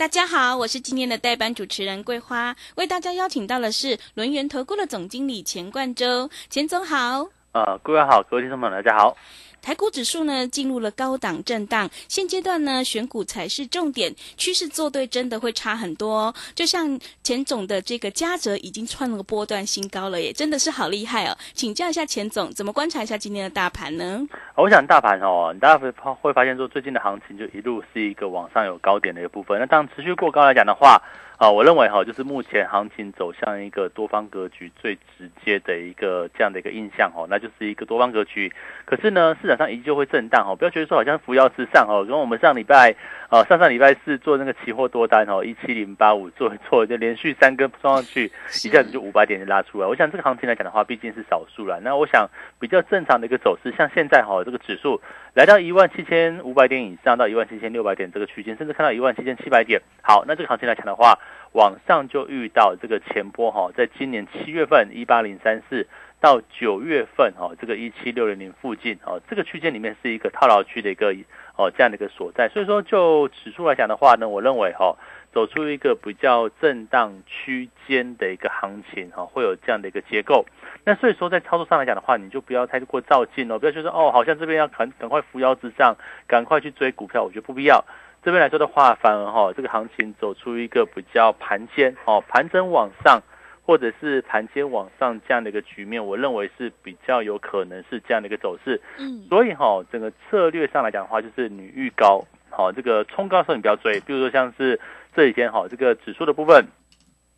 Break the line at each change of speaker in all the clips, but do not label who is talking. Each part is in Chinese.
大家好，我是今天的代班主持人桂花，为大家邀请到的是轮源投顾的总经理钱冠洲，钱总好。
呃，各位好，各位听众们大家好。
台股指数呢进入了高档震荡，现阶段呢选股才是重点，趋势做对真的会差很多。哦。就像钱总的这个嘉泽已经创了个波段新高了耶，真的是好厉害哦！请教一下钱总，怎么观察一下今天的大盘呢？
我想大盘哦，大家会会发现说最近的行情就一路是一个往上有高点的一个部分，那当持续过高来讲的话。啊，我认为哈，就是目前行情走向一个多方格局最直接的一个这样的一个印象哈，那就是一个多方格局。可是呢，市场上依旧会震荡哈，不要觉得说好像扶摇直上哦。跟我们上礼拜，呃，上上礼拜四做那个期货多单哦，一七零八五做一做，就连续三根冲上去，一下子就五百点就拉出来。我想这个行情来讲的话，毕竟是少数了。那我想比较正常的一个走势，像现在哈，这个指数来到一万七千五百点以上，到一万七千六百点这个区间，甚至看到一万七千七百点。好，那这个行情来讲的话。往上就遇到这个前波哈，在今年七月份一八零三四到九月份哈，这个一七六零零附近哦，这个区间里面是一个套牢区的一个哦这样的一个所在，所以说就指数来讲的话呢，我认为哈，走出一个比较震荡区间的一个行情哈，会有这样的一个结构。那所以说在操作上来讲的话，你就不要太过照进哦，不要觉得哦，好像这边要赶赶快扶摇直上，赶快去追股票，我觉得不必要。这边来说的话，反而哈，这个行情走出一个比较盘间哦，盘整往上，或者是盘间往上这样的一个局面，我认为是比较有可能是这样的一个走势。嗯，所以哈，整个策略上来讲的话，就是你预高，好，这个冲高的时候你不要追，比如说像是这几天哈，这个指数的部分，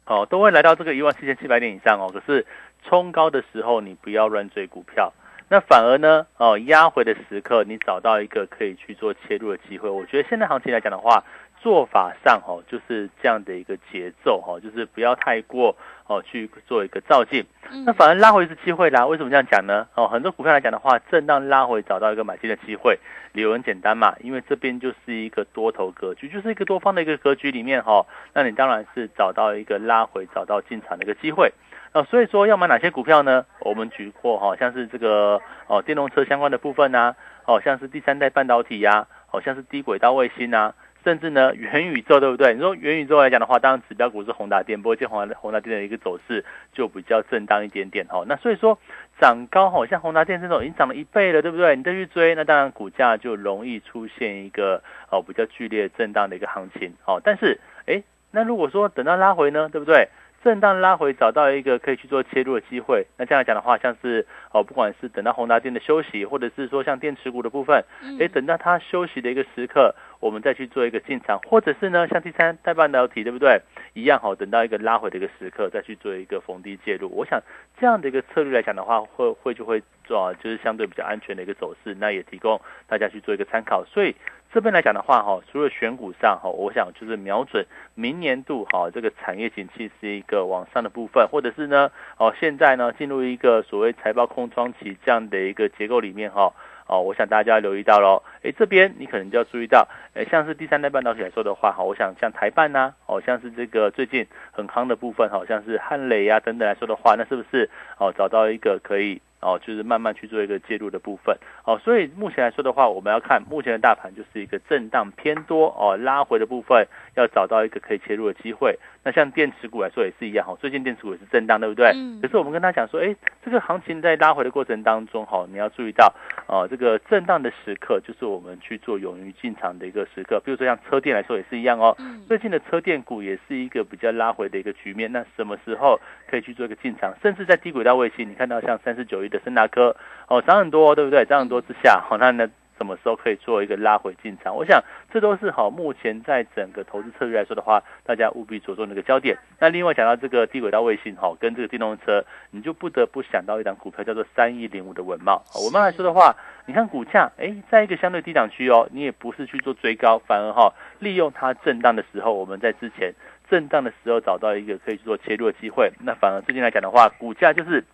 好，都会来到这个一万七千七百点以上哦，可是冲高的时候你不要乱追股票。那反而呢，哦，压回的时刻，你找到一个可以去做切入的机会。我觉得现在行情来讲的话，做法上哦，就是这样的一个节奏哈，就是不要太过哦去做一个照进。那反而拉回是机会啦。为什么这样讲呢？哦，很多股票来讲的话，震荡拉回找到一个买进的机会，理由很简单嘛，因为这边就是一个多头格局，就是一个多方的一个格局里面哈，那你当然是找到一个拉回找到进场的一个机会。啊，所以说要买哪些股票呢？我们举过哈，像是这个哦，电动车相关的部分呐，哦，像是第三代半导体呀，好像是低轨道卫星呐，甚至呢元宇宙，对不对？你说元宇宙来讲的话，当然指标股是宏达电，不过这宏宏达电的一个走势就比较震荡一点点哈。那所以说涨高好像宏达电这种已经涨了一倍了，对不对？你再去追，那当然股价就容易出现一个哦比较剧烈震荡的一个行情哦。但是哎，那如果说等到拉回呢，对不对？震荡拉回，找到一个可以去做切入的机会。那这样来讲的话，像是哦，不管是等到宏达电的休息，或者是说像电池股的部分，哎，等到它休息的一个时刻，我们再去做一个进场，或者是呢，像第三代半导体，对不对？一样好，等到一个拉回的一个时刻，再去做一个逢低介入。我想这样的一个策略来讲的话，会会就会做，就是相对比较安全的一个走势。那也提供大家去做一个参考。所以。这边来讲的话，哈，除了选股上，哈，我想就是瞄准明年度，哈，这个产业景气是一个往上的部分，或者是呢，哦，现在呢进入一个所谓财报空窗期这样的一个结构里面，哈，哦，我想大家留意到喽，哎，这边你可能就要注意到，哎，像是第三代半导体来说的话，哈，我想像台半呐，哦，像是这个最近很夯的部分，好像是汉磊呀等等来说的话，那是不是哦找到一个可以？哦，就是慢慢去做一个介入的部分，哦，所以目前来说的话，我们要看目前的大盘就是一个震荡偏多，哦，拉回的部分要找到一个可以切入的机会。那像电池股来说也是一样，哈，最近电池股也是震荡，对不对？嗯。可是我们跟他讲说，哎，这个行情在拉回的过程当中，哈，你要注意到，哦，这个震荡的时刻就是我们去做勇于进场的一个时刻。比如说像车电来说也是一样哦，最近的车电股也是一个比较拉回的一个局面。那什么时候可以去做一个进场？甚至在低轨道卫星，你看到像三四九一的森达科，哦，涨很多，对不对？涨很多之下，好，那呢？什么时候可以做一个拉回进场？我想这都是好，目前在整个投资策略来说的话，大家务必着重的一个焦点。那另外讲到这个低轨道卫星哈，跟这个电动车，你就不得不想到一档股票叫做三一零五的文茂。文茂来说的话，你看股价，哎，在一个相对低档区哦，你也不是去做追高，反而哈，利用它震荡的时候，我们在之前。震荡的时候找到一个可以去做切入的机会。那反而最近来讲的话，股价就是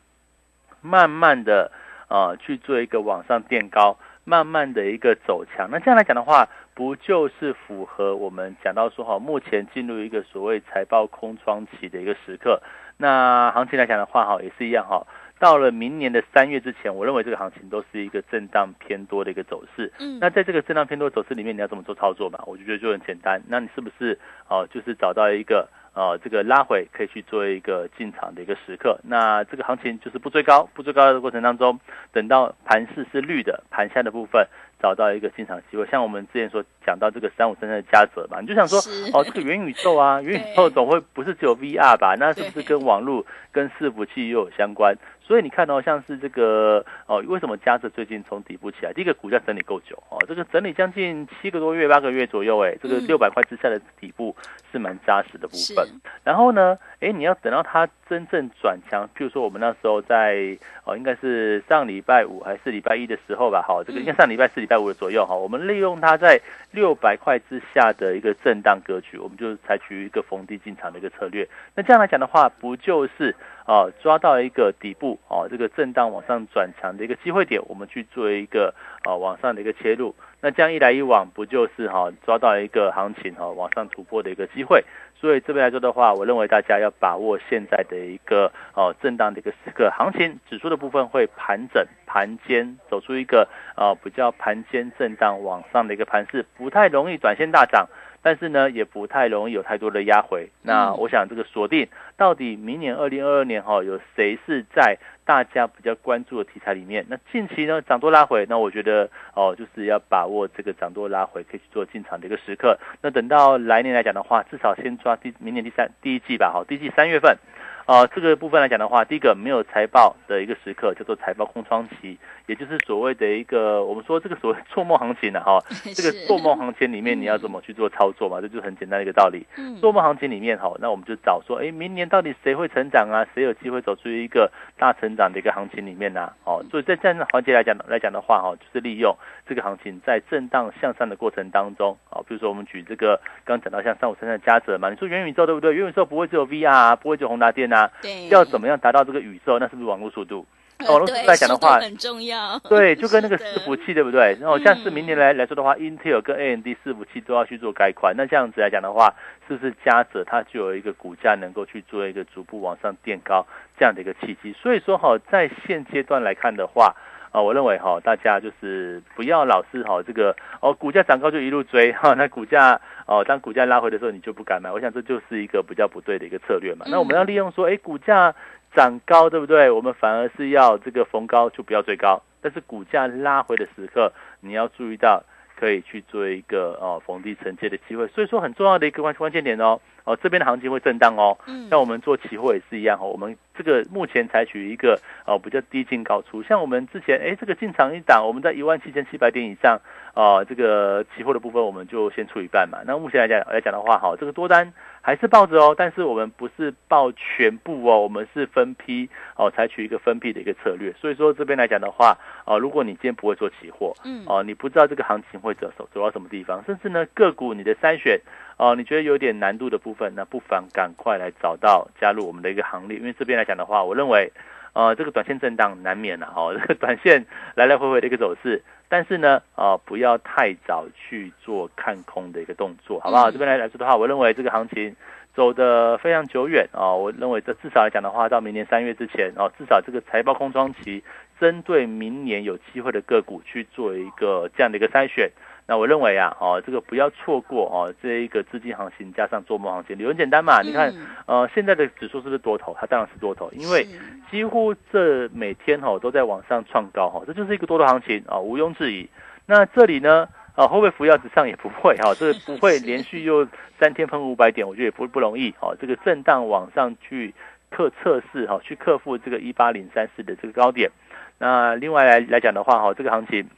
慢慢的啊去做一个往上垫高，慢慢的一个走强。那这样来讲的话，不就是符合我们讲到说哈，目前进入一个所谓财报空窗期的一个时刻。那行情来讲的话哈，也是一样哈。到了明年的三月之前，我认为这个行情都是一个震荡偏多的一个走势。嗯，那在这个震荡偏多走势里面，你要怎么做操作嘛？我就觉得就很简单。那你是不是哦，就是找到一个呃这个拉回可以去做一个进场的一个时刻？那这个行情就是不追高，不追高的过程当中，等到盘势是绿的，盘下的部分。找到一个进场机会，像我们之前所讲到这个三五三三的加折嘛，你就想说，哦，这个元宇宙啊，元宇宙总会不是只有 VR 吧？那是不是跟网络、跟伺服器又有相关？所以你看到像是这个哦，为什么加折最近从底部起来？第一个股价整理够久哦，这个整理将近七个多月、八个月左右，哎，这个六百块之下的底部是蛮扎实的部分。然后呢，哎，你要等到它真正转强，譬如说我们那时候在哦，应该是上礼拜五还是礼拜一的时候吧？好，这个应该上礼拜四、礼拜五的左右哈，我们利用它在六百块之下的一个震荡格局，我们就采取一个逢低进场的一个策略。那这样来讲的话，不就是啊抓到一个底部？哦，这个震荡往上转强的一个机会点，我们去做一个啊往上的一个切入。那这样一来一往，不就是哈抓到一个行情哈往上突破的一个机会？所以这边来说的话，我认为大家要把握现在的一个哦震荡的一个时刻，行情指数的部分会盘整盘间走出一个啊比较盘间震荡往上的一个盘势，不太容易短线大涨。但是呢，也不太容易有太多的压回。那我想这个锁定到底明年二零二二年哈，有谁是在大家比较关注的题材里面？那近期呢涨多拉回，那我觉得哦，就是要把握这个涨多拉回可以去做进场的一个时刻。那等到来年来讲的话，至少先抓第明年第三第一季吧，好，第一季三月份。啊，这个部分来讲的话，第一个没有财报的一个时刻叫做财报空窗期，也就是所谓的一个我们说这个所谓 做梦行情呢，哈，这个做梦行情里面你要怎么去做操作嘛？这就很简单的一个道理。做梦行情里面哈，那我们就找说，哎，明年到底谁会成长啊？谁有机会走出一个大成长的一个行情里面呢？哦，所以在这样的环节来讲来讲的话，哈，就是利用这个行情在震荡向上的过程当中，啊，比如说我们举这个刚讲到像三五三三的加折嘛，你说元宇宙对不对？元宇宙不会只有 VR，啊不会只有宏达电啊。
对，
要怎么样达到这个宇宙？那是不是网络速度？网络速度来讲的话
很重要。
对，就跟那个 伺服器，对不对？然后像是明年来来说的话，Intel 跟 AMD 伺服器都要去做改款，那这样子来讲的话，是不是加者它就有一个股价能够去做一个逐步往上垫高这样的一个契机？所以说哈，在现阶段来看的话。啊，我认为哈，大家就是不要老是哈这个哦，股价涨高就一路追哈，那股价哦，当股价拉回的时候，你就不敢买。我想这就是一个比较不对的一个策略嘛。那我们要利用说，哎，股价涨高，对不对？我们反而是要这个逢高就不要追高，但是股价拉回的时刻，你要注意到可以去做一个呃逢低承接的机会。所以说很重要的一个关关键点哦。哦，这边的行情会震荡哦。嗯，那我们做期货也是一样哦。我们这个目前采取一个哦比较低进高出，像我们之前哎这个进场一档，我们在一万七千七百点以上啊，这个期货的部分我们就先出一半嘛。那目前来讲来讲的话，好，这个多单还是抱着哦，但是我们不是抱全部哦，我们是分批哦，采取一个分批的一个策略。所以说这边来讲的话，哦，如果你今天不会做期货，嗯，哦，你不知道这个行情会走走走到什么地方，甚至呢个股你的筛选。哦，你觉得有点难度的部分，那不妨赶快来找到加入我们的一个行列，因为这边来讲的话，我认为，呃，这个短线震荡难免了哦，这个短线来来回回的一个走势，但是呢，啊，不要太早去做看空的一个动作，好不好？这边来来说的话，我认为这个行情走的非常久远啊，我认为这至少来讲的话，到明年三月之前哦，至少这个财报空窗期，针对明年有机会的个股去做一个这样的一个筛选。那我认为啊，哦，这个不要错过哦，这一个资金行情加上做梦行情，理由很简单嘛。你看，呃，现在的指数是不是多头？它当然是多头，因为几乎这每天哈都在往上创高哈，这就是一个多头行情啊，毋庸置疑。那这里呢，啊，会不会扶摇直上也不会哈，这个不会连续又三天喷五百点，我觉得也不不容易哦。这个震荡往上去克测试哈，去克服这个一八零三四的这个高点。那另外来来讲的话哈，这个行情。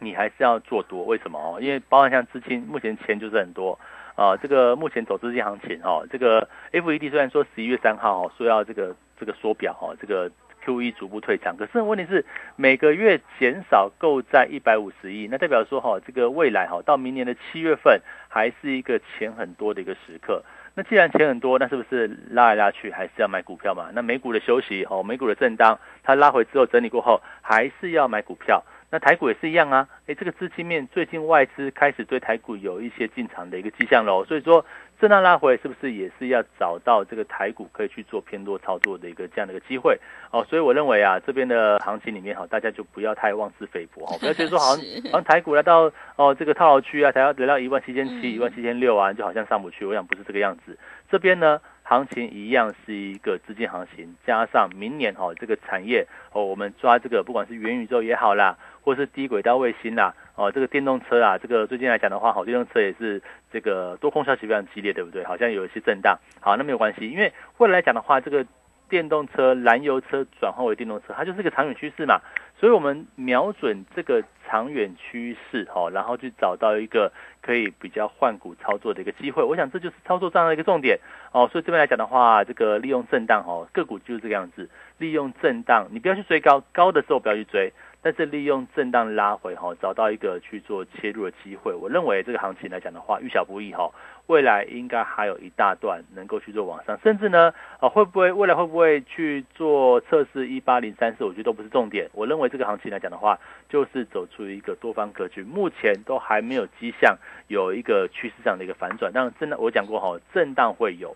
你还是要做多，为什么哦？因为包含像资金，目前钱就是很多啊。这个目前走资金行情哦，这个 FED 虽然说十一月三号哦说要这个这个缩表哦，这个 QE 逐步退场，可是问题是每个月减少购债一百五十亿，那代表说哈，这个未来哈到明年的七月份还是一个钱很多的一个时刻。那既然钱很多，那是不是拉来拉去还是要买股票嘛？那美股的休息哦，美股的震荡，它拉回之后整理过后，还是要买股票。那台股也是一样啊，诶，这个资金面最近外资开始对台股有一些进场的一个迹象喽，所以说震荡拉回是不是也是要找到这个台股可以去做偏多操作的一个这样的一个机会哦？所以我认为啊，这边的行情里面哈，大家就不要太妄自菲薄哈，不要觉得说好像好像台股来到哦这个套牢区啊，才要来到一万七千七、一万七千六啊，就好像上不去。我想不是这个样子，这边呢。行情一样是一个资金行情，加上明年哈这个产业哦，我们抓这个不管是元宇宙也好啦，或是低轨道卫星啦，哦这个电动车啊，这个最近来讲的话，好电动车也是这个多空消息非常激烈，对不对？好像有一些震荡，好那没有关系，因为未来来讲的话，这个电动车、燃油车转换为电动车，它就是一个长远趋势嘛。所以，我们瞄准这个长远趋势，哈，然后去找到一个可以比较换股操作的一个机会。我想，这就是操作上的一个重点，哦。所以这边来讲的话，这个利用震荡，哦，个股就是这个样子，利用震荡，你不要去追高，高的时候不要去追。但是利用震荡拉回哈，找到一个去做切入的机会。我认为这个行情来讲的话，遇小不易哈，未来应该还有一大段能够去做往上，甚至呢，啊会不会未来会不会去做测试一八零三四？我觉得都不是重点。我认为这个行情来讲的话，就是走出一个多方格局，目前都还没有迹象有一个趋势上的一个反转。当然，震荡我讲过哈，震荡会有。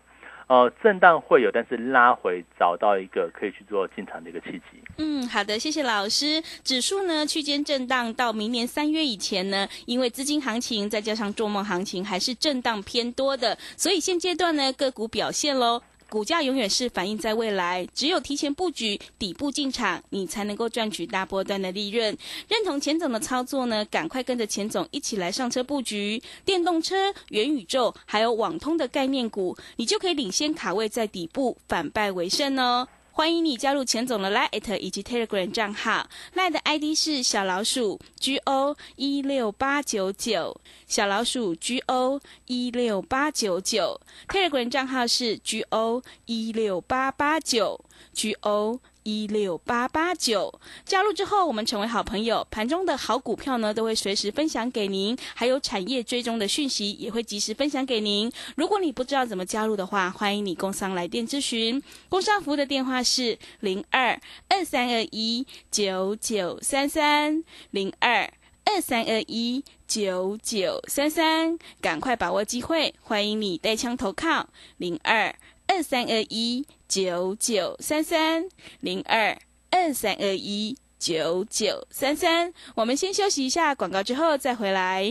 呃，震荡会有，但是拉回找到一个可以去做进场的一个契机。
嗯，好的，谢谢老师。指数呢区间震荡到明年三月以前呢，因为资金行情再加上做梦行情还是震荡偏多的，所以现阶段呢个股表现喽。股价永远是反映在未来，只有提前布局底部进场，你才能够赚取大波段的利润。认同钱总的操作呢，赶快跟着钱总一起来上车布局电动车、元宇宙，还有网通的概念股，你就可以领先卡位在底部，反败为胜哦。欢迎你加入钱总的 Line 以及 Telegram 账号，Line 的 ID 是小老鼠 G O 一六八九九，小老鼠 G O 一六八九九，Telegram 账号是 G O 一六八八九 G O。一六八八九加入之后，我们成为好朋友。盘中的好股票呢，都会随时分享给您，还有产业追踪的讯息也会及时分享给您。如果你不知道怎么加入的话，欢迎你工商来电咨询。工商服务的电话是零二二三二一九九三三零二二三二一九九三三，赶快把握机会，欢迎你带枪投靠零二二三二一。九九三三零二二三二一九九三三，我们先休息一下广告，之后再回来。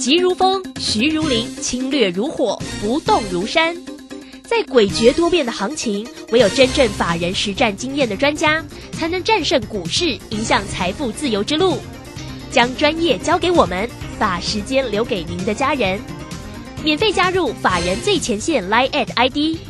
急如风，徐如林，侵略如火，不动如山。在诡谲多变的行情，唯有真正法人实战经验的专家，才能战胜股市，迎向财富自由之路。将专业交给我们，把时间留给您的家人。免费加入法人最前线 Line at ID。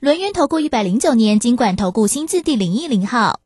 轮源投顾一百零九年金管投顾新字第零一零号，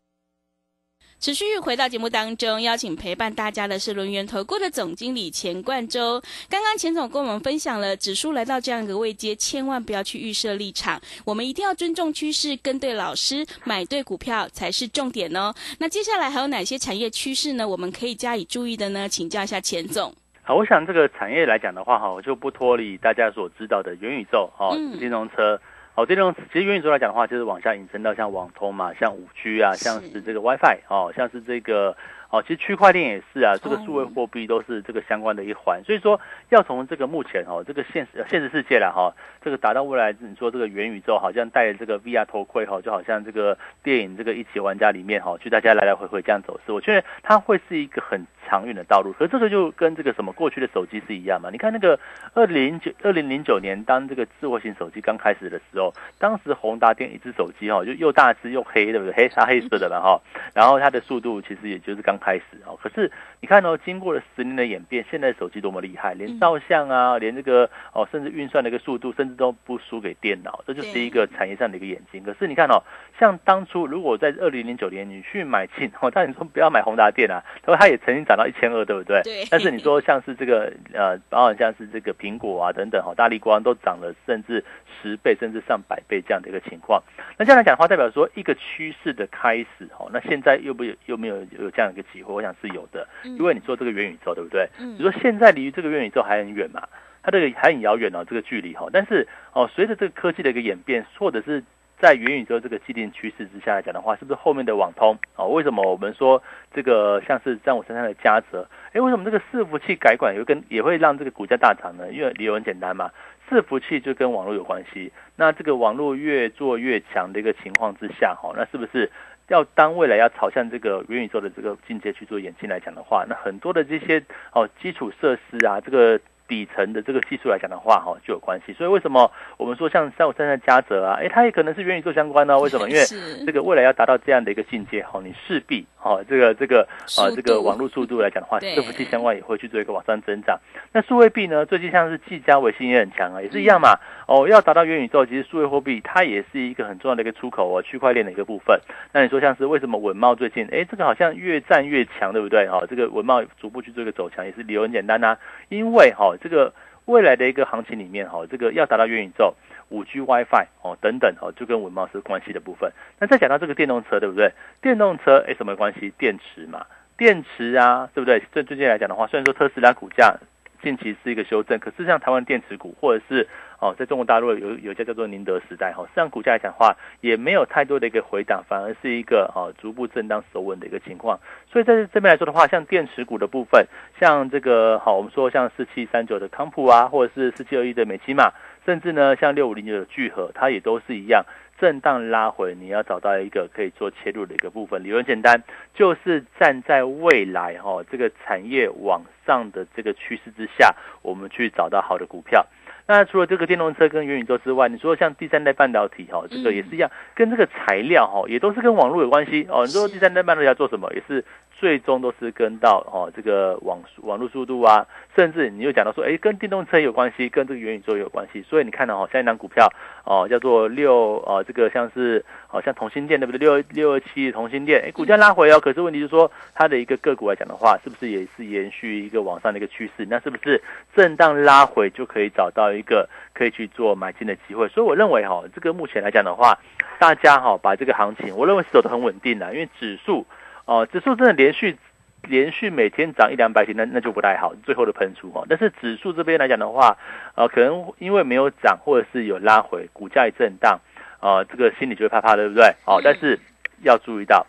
持续回到节目当中，邀请陪伴大家的是轮源投顾的总经理钱冠洲。刚刚钱总跟我们分享了，指数来到这样一个位阶，千万不要去预设立场，我们一定要尊重趋势，跟对老师，买对股票才是重点哦。那接下来还有哪些产业趋势呢？我们可以加以注意的呢？请教一下钱总。
好，我想这个产业来讲的话，哈，我就不脱离大家所知道的元宇宙，哈，电动车。哦，这种其实元宇宙来讲的话，就是往下引申到像网通嘛，像五 G 啊，像是这个 WiFi 哦，像是这个哦，其实区块链也是啊，这个数位货币都是这个相关的一环。所以说，要从这个目前哦，这个现实现实世界了哈，这个达到未来，你说这个元宇宙，好像戴着这个 VR 头盔哈，就好像这个电影这个一起玩家里面哈，就大家来来回回这样走势，我觉得它会是一个很。长远的道路，可这个就跟这个什么过去的手机是一样嘛？你看那个二零九二零零九年，当这个智慧型手机刚开始的时候，当时宏达电一只手机哈，就又大只又黑，对不对？黑它黑色的嘛哈，然后它的速度其实也就是刚开始哦。可是你看哦，经过了十年的演变，现在手机多么厉害，连照相啊，连这个哦，甚至运算的一个速度，甚至都不输给电脑，这就是一个产业上的一个演进。可是你看哦，像当初如果在二零零九年你去买进哦，但你说不要买宏达电啊，他说它也曾经涨到一千二，对不对？
对。
但是你说像是这个呃，包括像是这个苹果啊等等哈，大力光都涨了甚至十倍甚至上百倍这样的一个情况。那这样来讲的话，代表说一个趋势的开始哦。那现在又不有又没有有这样一个机会？我想是有的，因为你说这个元宇宙对不对？嗯。你说现在离这个元宇宙还很远嘛？它这个还很遥远哦，这个距离哈。但是哦，随着这个科技的一个演变，或者是。在元宇宙这个既定趋势之下来讲的话，是不是后面的网通哦？为什么我们说这个像是在我身上的嘉泽？哎，为什么这个伺服器改管有跟也会让这个股价大涨呢？因为理由很简单嘛，伺服器就跟网络有关系。那这个网络越做越强的一个情况之下，哈，那是不是要当未来要朝向这个元宇宙的这个境界去做演进来讲的话，那很多的这些哦基础设施啊，这个。底层的这个技术来讲的话，哈就有关系。所以为什么我们说像三五三三嘉泽啊，哎，它也可能是元宇宙相关呢？为什么？因为这个未来要达到这样的一个境界，哈，你势必哈这个这个啊这个网络速度来讲的话，伺服器相关也会去做一个往上增长。那数位币呢？最近像是技嘉、微信也很强啊，也是一样嘛。哦，要达到元宇宙，其实数位货币它也是一个很重要的一个出口哦，区块链的一个部分。那你说像是为什么文茂最近哎这个好像越战越强，对不对？哈，这个文茂逐步去做一个走强，也是理由很简单呐，因为哈。这个未来的一个行情里面，哈，这个要达到元宇宙、五 G、WiFi 哦等等哦，就跟文茂是关系的部分。那再讲到这个电动车，对不对？电动车哎什么关系？电池嘛，电池啊，对不对？这最近来讲的话，虽然说特斯拉股价近期是一个修正，可是像台湾电池股或者是哦，在中国大陆有有家叫做宁德时代哈，实际上股价来讲的话，也没有太多的一个回档，反而是一个哦逐步震荡守稳的一个情况。所以在这边来说的话，像电池股的部分，像这个好，我们说像四七三九的康普啊，或者是四七二一的美琪玛，甚至呢像六五零九的聚合，它也都是一样。震荡拉回，你要找到一个可以做切入的一个部分。理论简单，就是站在未来哈这个产业往上的这个趋势之下，我们去找到好的股票。那除了这个电动车跟元宇宙之外，你说像第三代半导体哈，这个也是一样，跟这个材料哈也都是跟网络有关系哦。你说第三代半导体要做什么，也是。最终都是跟到哦这个网网络速度啊，甚至你又讲到说，哎，跟电动车有关系，跟这个元宇宙有关系。所以你看到哦，像一档股票哦，叫做六哦，这个像是哦像同心店对不对？六六二七同心店，哎，股价拉回哦，可是问题是说它的一个个股来讲的话，是不是也是延续一个往上的一个趋势？那是不是震荡拉回就可以找到一一个可以去做买进的机会？所以我认为哈，这个目前来讲的话，大家哈把这个行情，我认为是走得很稳定的，因为指数。哦，指数真的连续连续每天涨一两百点，那那就不太好，最后的喷出哦。但是指数这边来讲的话，呃，可能因为没有涨，或者是有拉回，股价一震荡，呃，这个心里就会怕怕，对不对？哦，但是要注意到，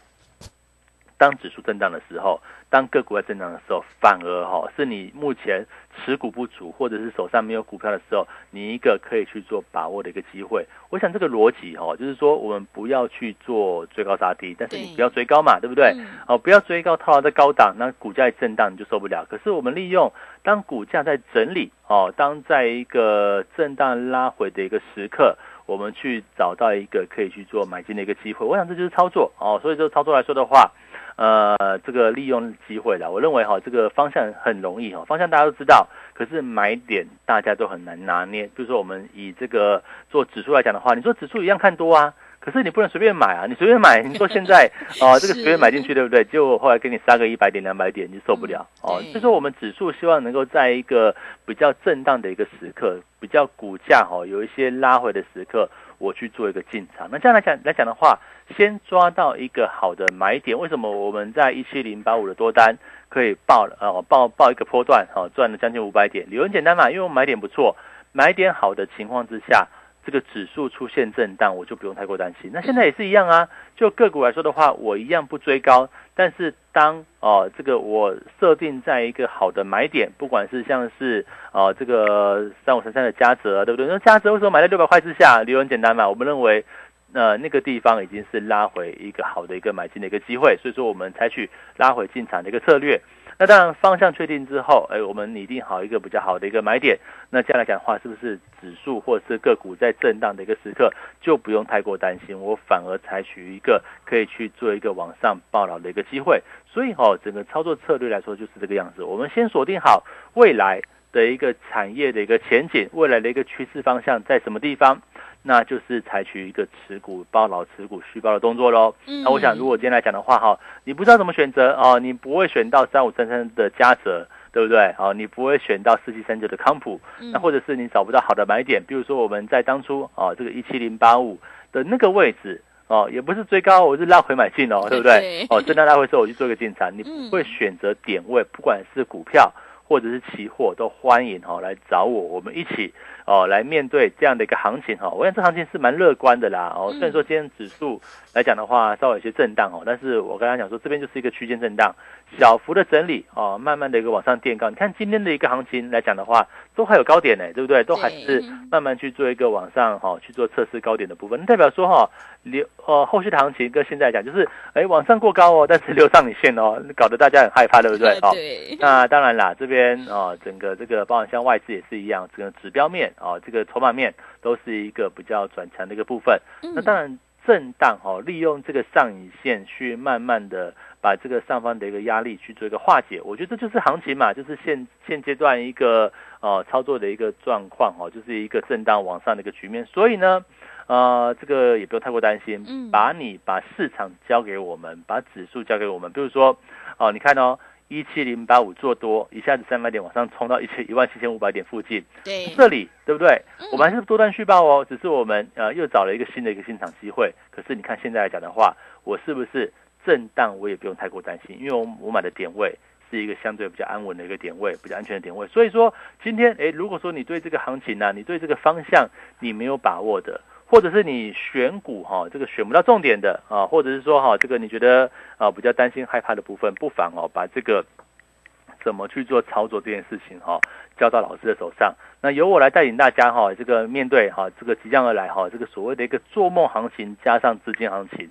当指数震荡的时候。当个股在震荡的时候，反而哈是你目前持股不足，或者是手上没有股票的时候，你一个可以去做把握的一个机会。我想这个逻辑哈，就是说我们不要去做追高杀低，但是你不要追高嘛，对不对？哦，不要追高套在高档，那股价一震荡你就受不了。可是我们利用当股价在整理哦，当在一个震荡拉回的一个时刻，我们去找到一个可以去做买进的一个机会。我想这就是操作哦。所以这个操作来说的话。呃，这个利用机会啦，我认为哈，这个方向很容易哈，方向大家都知道，可是买点大家都很难拿捏。比如说我们以这个做指数来讲的话，你说指数一样看多啊，可是你不能随便买啊，你随便买，你说现在啊，这个随便买进去对不对？结果后来给你杀个一百点、两百点，你受不了哦。所以说我们指数希望能够在一个比较震荡的一个时刻，比较股价哈有一些拉回的时刻。我去做一个进场，那这样来讲来讲的话，先抓到一个好的买点。为什么我们在一七零八五的多单可以报了啊？报报一个波段，哈，赚了将近五百点。理由很简单嘛，因为我买点不错，买点好的情况之下，这个指数出现震荡，我就不用太过担心。那现在也是一样啊，就个股来说的话，我一样不追高，但是当哦这个我设定在一个好的买点，不管是像是哦这个三五三三的嘉泽，对不对？那嘉泽为什么买在六百块之下？理由很简单嘛，我们认为。那那个地方已经是拉回一个好的一个买进的一个机会，所以说我们采取拉回进场的一个策略。那当然方向确定之后，哎，我们拟定好一个比较好的一个买点。那这样来讲的话，是不是指数或者是个股在震荡的一个时刻，就不用太过担心？我反而采取一个可以去做一个往上爆牢的一个机会。所以哦，整个操作策略来说就是这个样子。我们先锁定好未来的一个产业的一个前景，未来的一个趋势方向在什么地方。那就是采取一个持股包老、持股续包的动作喽。那我想，如果今天来讲的话，哈，你不知道怎么选择哦，你不会选到三五三三的嘉泽，对不对？哦，你不会选到四七三九的康普，那或者是你找不到好的买点，比如说我们在当初哦，这个一七零八五的那个位置哦，也不是追高，我是拉回买进哦，对不对？哦，震荡拉回之后我去做一个进场，你不会选择点位，不管是股票或者是期货，都欢迎哦来找我，我们一起。哦，来面对这样的一个行情哈，我想这行情是蛮乐观的啦。哦，虽然说今天指数来讲的话稍微有些震荡哦，但是我刚刚讲说这边就是一个区间震荡，小幅的整理哦，慢慢的一个往上垫高。你看今天的一个行情来讲的话，都还有高点呢，对不对？都还是慢慢去做一个往上哈，去做测试高点的部分，代表说哈，留呃后续的行情跟现在讲就是哎往上过高哦，但是留上影线哦，搞得大家很害怕，对不对？
哦，
那当然啦，这边哦整个这个包含像外资也是一样，整个指标面。哦，这个筹码面都是一个比较转强的一个部分。那当然震荡哦，利用这个上影线去慢慢的把这个上方的一个压力去做一个化解。我觉得这就是行情嘛，就是现现阶段一个呃操作的一个状况哦，就是一个震荡往上的一个局面。所以呢，呃，这个也不用太过担心。嗯，把你把市场交给我们，把指数交给我们。比如说，哦，你看哦。一七零八五做多，一下子三百点往上冲到一千一万七千五百点附近，
对，
这里对不对？我们还是多单续报哦，只是我们呃又找了一个新的一个进场机会。可是你看现在来讲的话，我是不是震荡我也不用太过担心，因为我我买的点位是一个相对比较安稳的一个点位，比较安全的点位。所以说今天诶，如果说你对这个行情呢，你对这个方向你没有把握的。或者是你选股哈，这个选不到重点的啊，或者是说哈，这个你觉得啊比较担心害怕的部分，不妨哦把这个怎么去做操作这件事情哈，交到老师的手上。那由我来带领大家哈，这个面对哈这个即将而来哈这个所谓的一个做梦行情加上资金行情。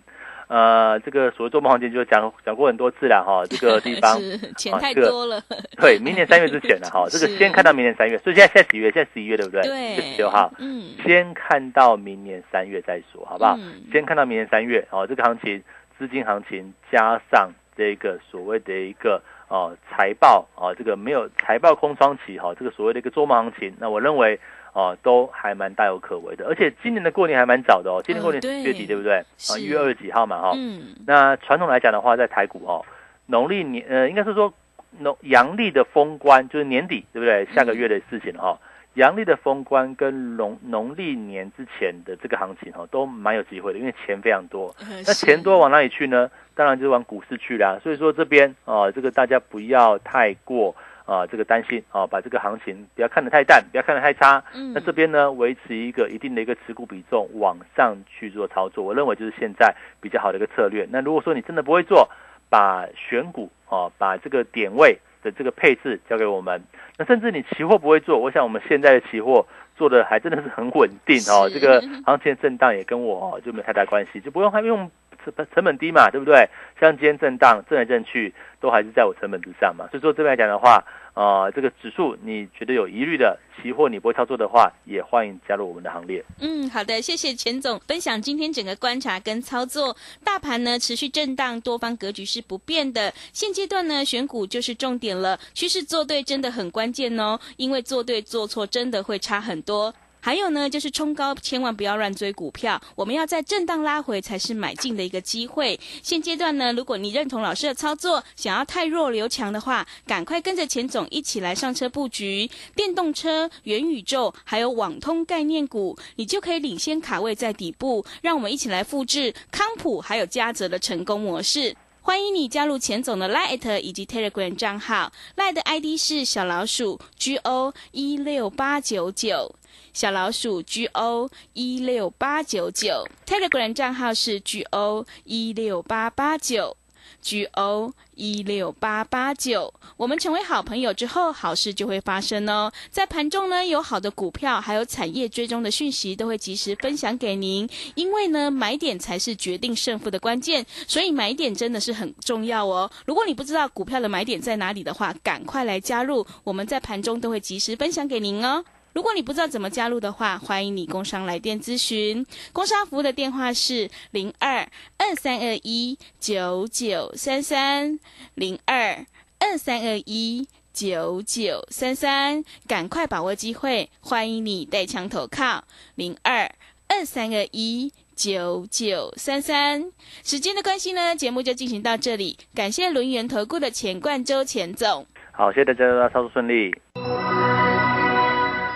呃，这个所谓做梦行情就讲讲过很多次了哈，这个地方
钱太多了。
对，明年三月之前了哈，这个先看到明年三月，所以现在现在几月？现在十一月对不对？
对，
十六号。嗯，先看到明年三月再说，好不好？先看到明年三月哦，这个行情资金行情加上这个所谓的一个哦财报哦，这个没有财报空窗期哈，这个所谓的一个做梦行情，那我认为。哦，都还蛮大有可为的，而且今年的过年还蛮早的哦，今年过年月底对不对？啊，一月二十几号嘛哈。嗯。那传统来讲的话，在台股哦，农历年呃，应该是说农阳历的封关就是年底对不对？下个月的事情哈，阳历的封关跟农农历年之前的这个行情哈，都蛮有机会的，因为钱非常多。那钱多往哪里去呢？当然就是往股市去啦。所以说这边啊，这个大家不要太过。啊，这个担心啊，把这个行情不要看得太淡，不要看得太差。嗯，那这边呢，维持一个一定的一个持股比重往上去做操作，我认为就是现在比较好的一个策略。那如果说你真的不会做，把选股啊，把这个点位的这个配置交给我们。那甚至你期货不会做，我想我们现在的期货做的还真的是很稳定哦。这个行情震荡也跟我就没有太大关系，就不用还用。成本成本低嘛，对不对？像今天震荡，震来震去，都还是在我成本之上嘛。所以说这边来讲的话，呃，这个指数你觉得有疑虑的，期货你不会操作的话，也欢迎加入我们的行列。
嗯，好的，谢谢钱总分享今天整个观察跟操作。大盘呢持续震荡，多方格局是不变的。现阶段呢选股就是重点了，趋势做对真的很关键哦，因为做对做错真的会差很多。还有呢，就是冲高千万不要乱追股票，我们要在震荡拉回才是买进的一个机会。现阶段呢，如果你认同老师的操作，想要太弱留强的话，赶快跟着钱总一起来上车布局电动车、元宇宙，还有网通概念股，你就可以领先卡位在底部。让我们一起来复制康普还有嘉泽的成功模式。欢迎你加入钱总的 Lite 以及 Telegram 账号，Lite 的 ID 是小老鼠 G O 一六八九九。小老鼠 G O 一六八九九，Telegram 账号是 G O 一六八八九，G O 一六八八九。我们成为好朋友之后，好事就会发生哦。在盘中呢，有好的股票，还有产业追踪的讯息，都会及时分享给您。因为呢，买点才是决定胜负的关键，所以买点真的是很重要哦。如果你不知道股票的买点在哪里的话，赶快来加入，我们在盘中都会及时分享给您哦。如果你不知道怎么加入的话，欢迎你工商来电咨询。工商服务的电话是零二二三二一九九三三零二二三二一九九三三，赶快把握机会，欢迎你带枪投靠零二二三二一九九三三。时间的关系呢，节目就进行到这里，感谢轮圆投顾的钱冠周钱总。
好，谢谢大家，操作顺利。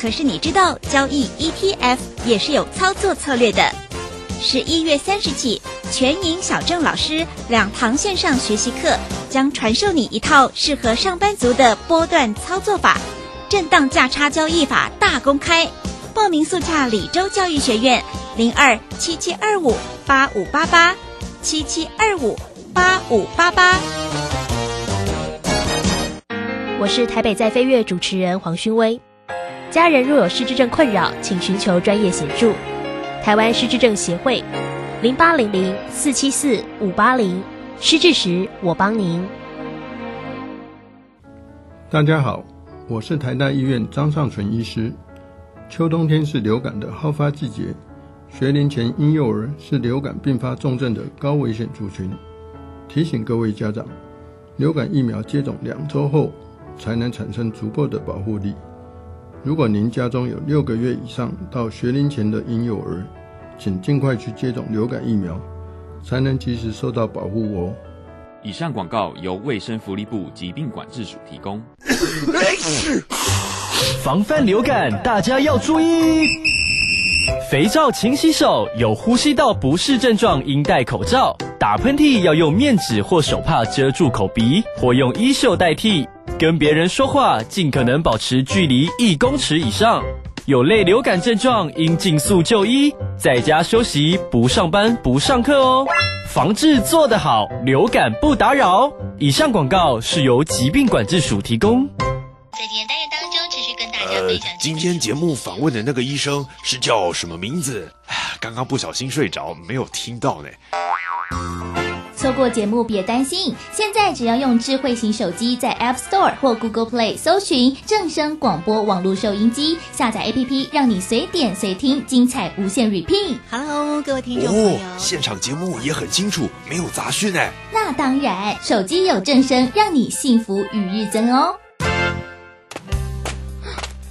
可是你知道交易 ETF 也是有操作策略的。十一月三十起，全银小郑老师两堂线上学习课将传授你一套适合上班族的波段操作法，震荡价差交易法大公开。报名速洽李州教育学院零二七七二五八五八八七七二五八五八八。
我是台北在飞跃主持人黄勋威。家人若有失智症困扰，请寻求专业协助。台湾失智症协会，零八零零四七四五八零。失智时，我帮您。
大家好，我是台大医院张尚存医师。秋冬天是流感的好发季节，学龄前婴幼儿是流感并发重症的高危险族群。提醒各位家长，流感疫苗接种两周后，才能产生足够的保护力。如果您家中有六个月以上到学龄前的婴幼儿，请尽快去接种流感疫苗，才能及时受到保护哦。
以上广告由卫生福利部疾病管制署提供。
防范流感，大家要注意。肥皂勤洗手，有呼吸道不适症状应戴口罩。打喷嚏要用面纸或手帕遮住口鼻，或用衣袖代替。跟别人说话，尽可能保持距离一公尺以上。有类流感症状，应尽速就医，在家休息，不上班，不上课哦。防治做得好，流感不打扰。以上广告是由疾病管制署提供。
在今天单元当中，持续跟大家分享。
今天节目访问的那个医生是叫什么名字？刚刚不小心睡着，没有听到呢。
错过节目别担心，现在只要用智慧型手机在 App Store 或 Google Play 搜寻正声广播网络收音机，下载 APP，让你随点随听，精彩无限 repeat。
Hello，各位听众朋友，
现场节目也很清楚，没有杂讯哎。
那当然，手机有正声，让你幸福与日增哦。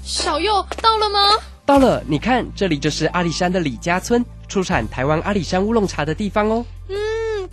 小右到了吗？
到了，你看，这里就是阿里山的李家村，出产台湾阿里山乌龙茶的地方哦。
嗯。